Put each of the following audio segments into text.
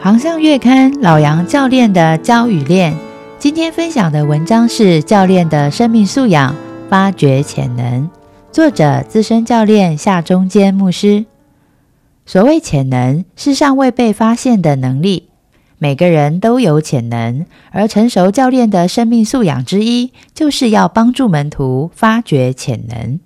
航向月刊老杨教练的教与练，今天分享的文章是教练的生命素养，发掘潜能。作者资深教练夏中坚牧师。所谓潜能，是尚未被发现的能力。每个人都有潜能，而成熟教练的生命素养之一，就是要帮助门徒发掘潜能。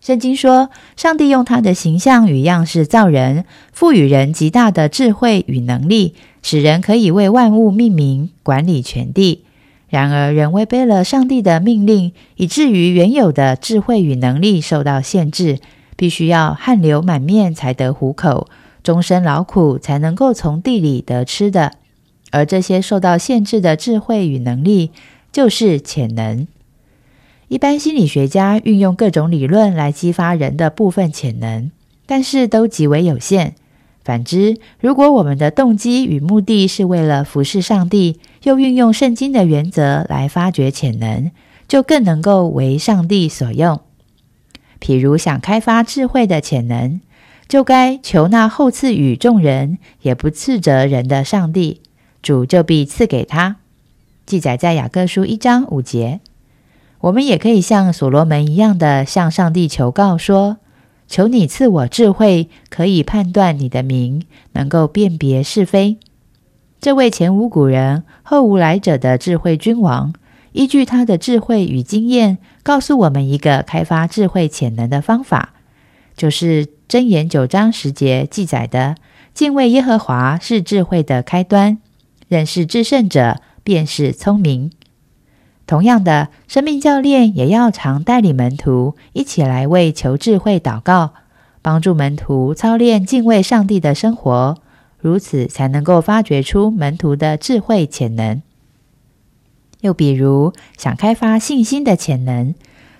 圣经说，上帝用他的形象与样式造人，赋予人极大的智慧与能力，使人可以为万物命名、管理全地。然而，人违背了上帝的命令，以至于原有的智慧与能力受到限制，必须要汗流满面才得糊口，终身劳苦才能够从地里得吃的。而这些受到限制的智慧与能力，就是潜能。一般心理学家运用各种理论来激发人的部分潜能，但是都极为有限。反之，如果我们的动机与目的是为了服侍上帝，又运用圣经的原则来发掘潜能，就更能够为上帝所用。譬如想开发智慧的潜能，就该求那厚赐予众人也不斥责人的上帝，主就必赐给他。记载在雅各书一章五节。我们也可以像所罗门一样的向上帝求告，说：“求你赐我智慧，可以判断你的名，能够辨别是非。”这位前无古人后无来者的智慧君王，依据他的智慧与经验，告诉我们一个开发智慧潜能的方法，就是箴言九章十节记载的：“敬畏耶和华是智慧的开端，认识至圣者便是聪明。”同样的，生命教练也要常带领门徒一起来为求智慧祷告，帮助门徒操练敬畏上帝的生活，如此才能够发掘出门徒的智慧潜能。又比如，想开发信心的潜能，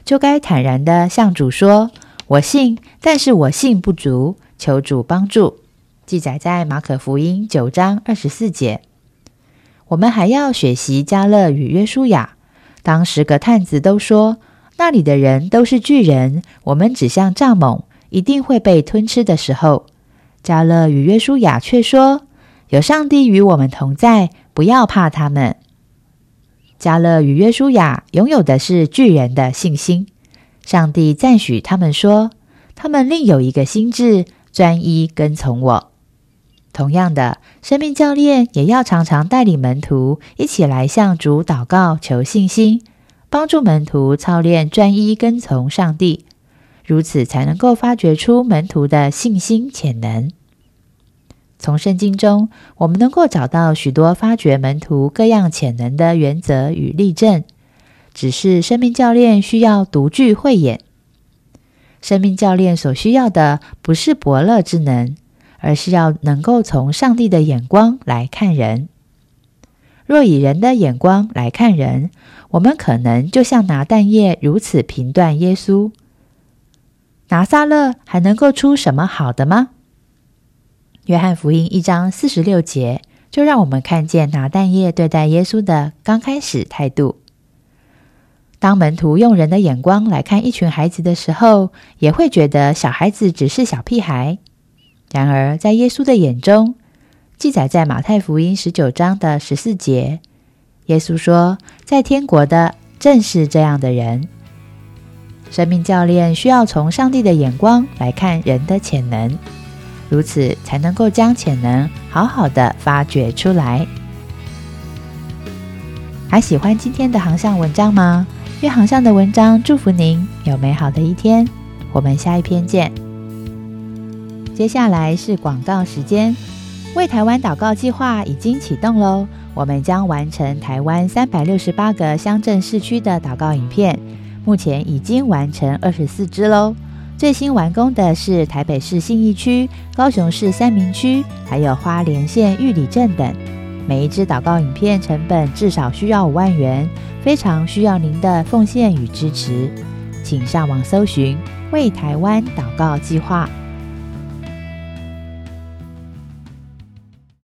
就该坦然的向主说：“我信，但是我信不足，求主帮助。”记载在马可福音九章二十四节。我们还要学习加勒与约书亚。当十个探子都说那里的人都是巨人，我们只像蚱蜢，一定会被吞吃的时候，加勒与约书亚却说：“有上帝与我们同在，不要怕他们。”加勒与约书亚拥有的是巨人的信心。上帝赞许他们说：“他们另有一个心智，专一跟从我。”同样的，生命教练也要常常带领门徒一起来向主祷告求信心，帮助门徒操练专一跟从上帝，如此才能够发掘出门徒的信心潜能。从圣经中，我们能够找到许多发掘门徒各样潜能的原则与例证。只是生命教练需要独具慧眼。生命教练所需要的不是伯乐之能。而是要能够从上帝的眼光来看人。若以人的眼光来看人，我们可能就像拿蛋液如此评断耶稣。拿撒勒还能够出什么好的吗？约翰福音一章四十六节就让我们看见拿蛋液对待耶稣的刚开始态度。当门徒用人的眼光来看一群孩子的时候，也会觉得小孩子只是小屁孩。然而，在耶稣的眼中，记载在马太福音十九章的十四节，耶稣说：“在天国的正是这样的人。”生命教练需要从上帝的眼光来看人的潜能，如此才能够将潜能好好的发掘出来。还喜欢今天的航向文章吗？愿航向的文章祝福您有美好的一天。我们下一篇见。接下来是广告时间，为台湾祷告计划已经启动喽！我们将完成台湾三百六十八个乡镇市区的祷告影片，目前已经完成二十四支喽。最新完工的是台北市信义区、高雄市三明区，还有花莲县玉里镇等。每一支祷告影片成本至少需要五万元，非常需要您的奉献与支持，请上网搜寻“为台湾祷告计划”。